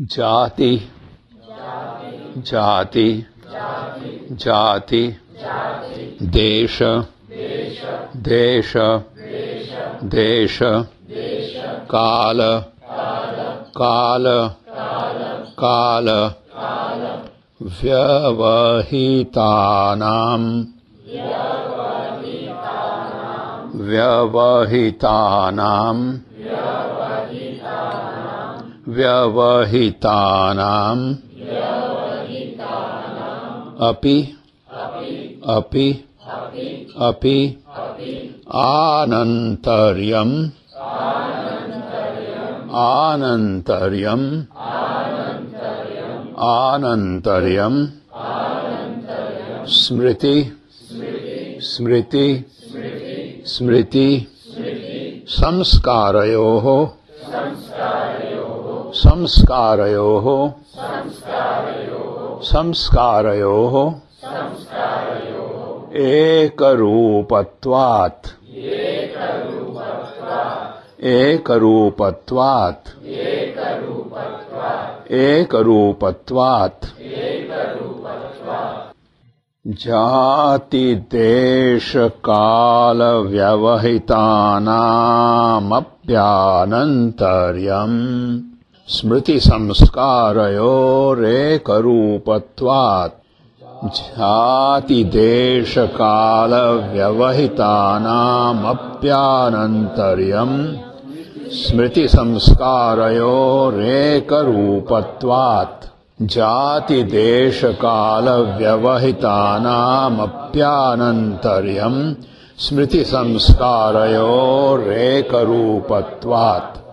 जाति जाति जाति देश देश देश काल काल काल व्यवहितानाम् व्यवहितानाम् व्यवहितानाम्। अपि। अपि। अपि। आनन्तर्यम्। आनन्तर्यम्। आनन्तर्यम्। स्मृति। स्मृति। स्मृति। संस्कारयोः। संस्कारयोः। संस्कारयोः। एकरूपत्वात्। एकरूपत्वात्। एकरूपत्वात्। जातिदेशकालव्यवहितानामप्यानन्तर्यम् स्मृतिसंस्कारयोरेकरूपत्वात् जातिदेशकालव्यवहितानामप्यानन्तर्यम् स्मृतिसंस्कारयोरेकरूपत्वात् जातिदेशकालव्यवहितानामप्यानन्तर्यम् स्मृतिसंस्कारयोरेकरूपत्वात्